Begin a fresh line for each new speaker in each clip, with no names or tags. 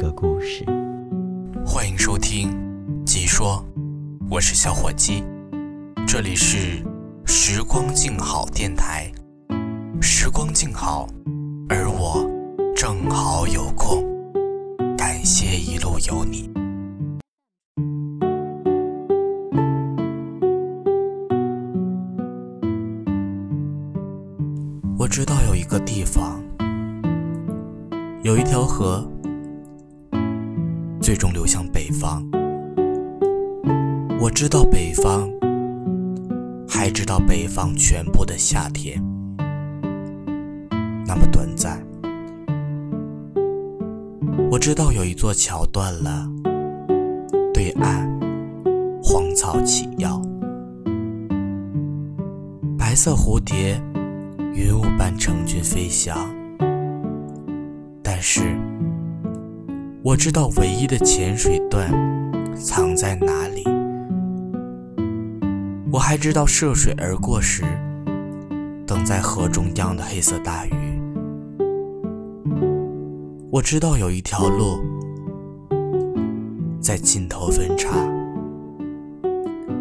个故事？
欢迎收听《鸡说》，我是小伙鸡，这里是时光静好电台。时光静好，而我正好有空，感谢一路有你。我知道有一个地方，有一条河，最终流向北方。我知道北方，还知道北方全部的夏天那么短暂。我知道有一座桥断了，对岸荒草起药，白色蝴蝶。云雾般成群飞翔，但是我知道唯一的潜水段藏在哪里。我还知道涉水而过时，等在河中央的黑色大鱼。我知道有一条路在尽头分叉，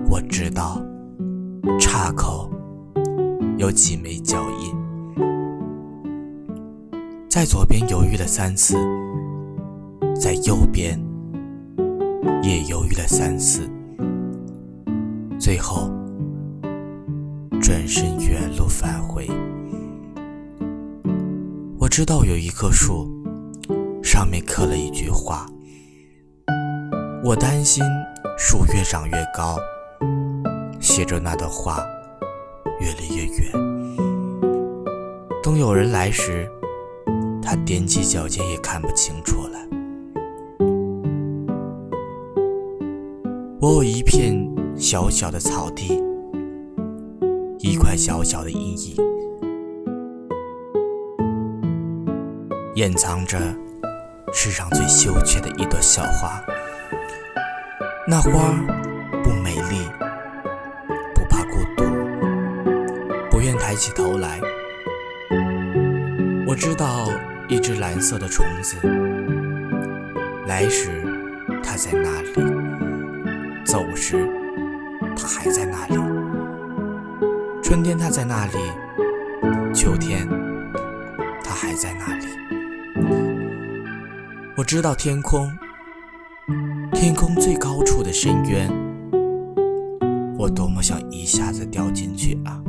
我知道岔口。有几枚脚印，在左边犹豫了三次，在右边也犹豫了三次，最后转身原路返回。我知道有一棵树，上面刻了一句话。我担心树越长越高，写着那段话。越离越远。等有人来时，他踮起脚尖也看不清楚了。我有一片小小的草地，一块小小的阴影，掩藏着世上最羞怯的一朵小花。那花不美丽。不怕孤独，不愿抬起头来，我知道一只蓝色的虫子，来时它在那里，走时它还在那里。春天它在那里，秋天它还在那里。我知道天空，天空最高处的深渊，我多么想一下子掉进去啊！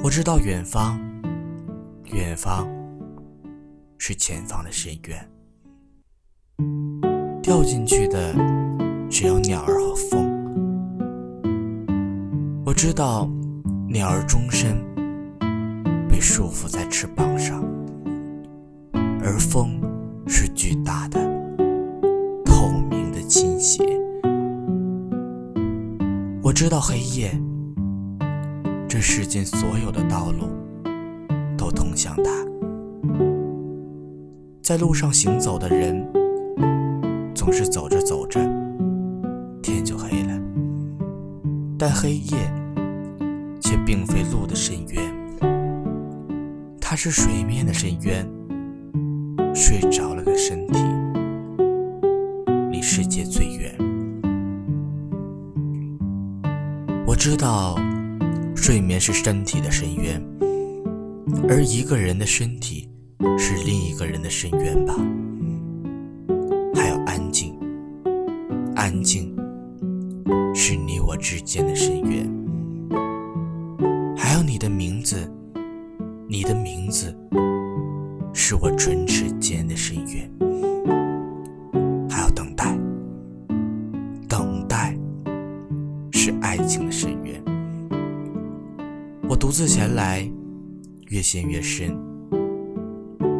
我知道远方，远方是前方的深渊，掉进去的只有鸟儿和风。我知道鸟儿终身被束缚在翅膀上，而风是巨大的、透明的倾斜。我知道黑夜。这世间所有的道路都通向它，在路上行走的人总是走着走着，天就黑了。但黑夜却并非路的深渊，它是水面的深渊。睡着了的身体离世界最远。我知道。睡眠是身体的深渊，而一个人的身体是另一个人的深渊吧。之间的深渊。还有你的名字，你的名字是我唇齿间的深渊。还有等待，等待是爱情的深渊。我独自前来，越陷越深。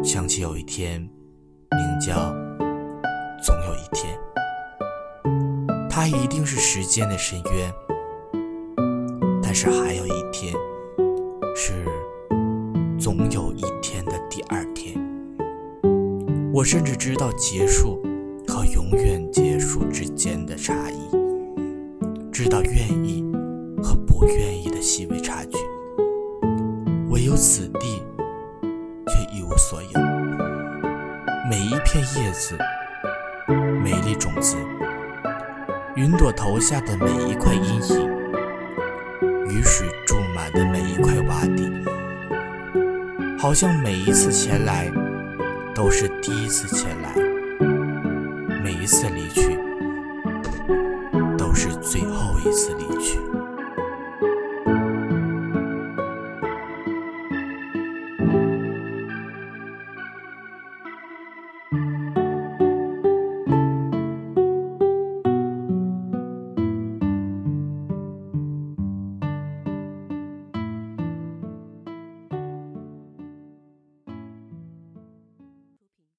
想起有一天，名叫总有一天，它一定是时间的深渊。但是还有一天，是总有一天的第二天。我甚至知道结束和永远结束之间的差异，知道愿意和不愿意的细微差距。唯有此地，却一无所有。每一片叶子，每粒种子，云朵投下的每一块阴影，雨水注满的每一块洼地，好像每一次前来都是第一次前来，每一次离去都是最后一次离去。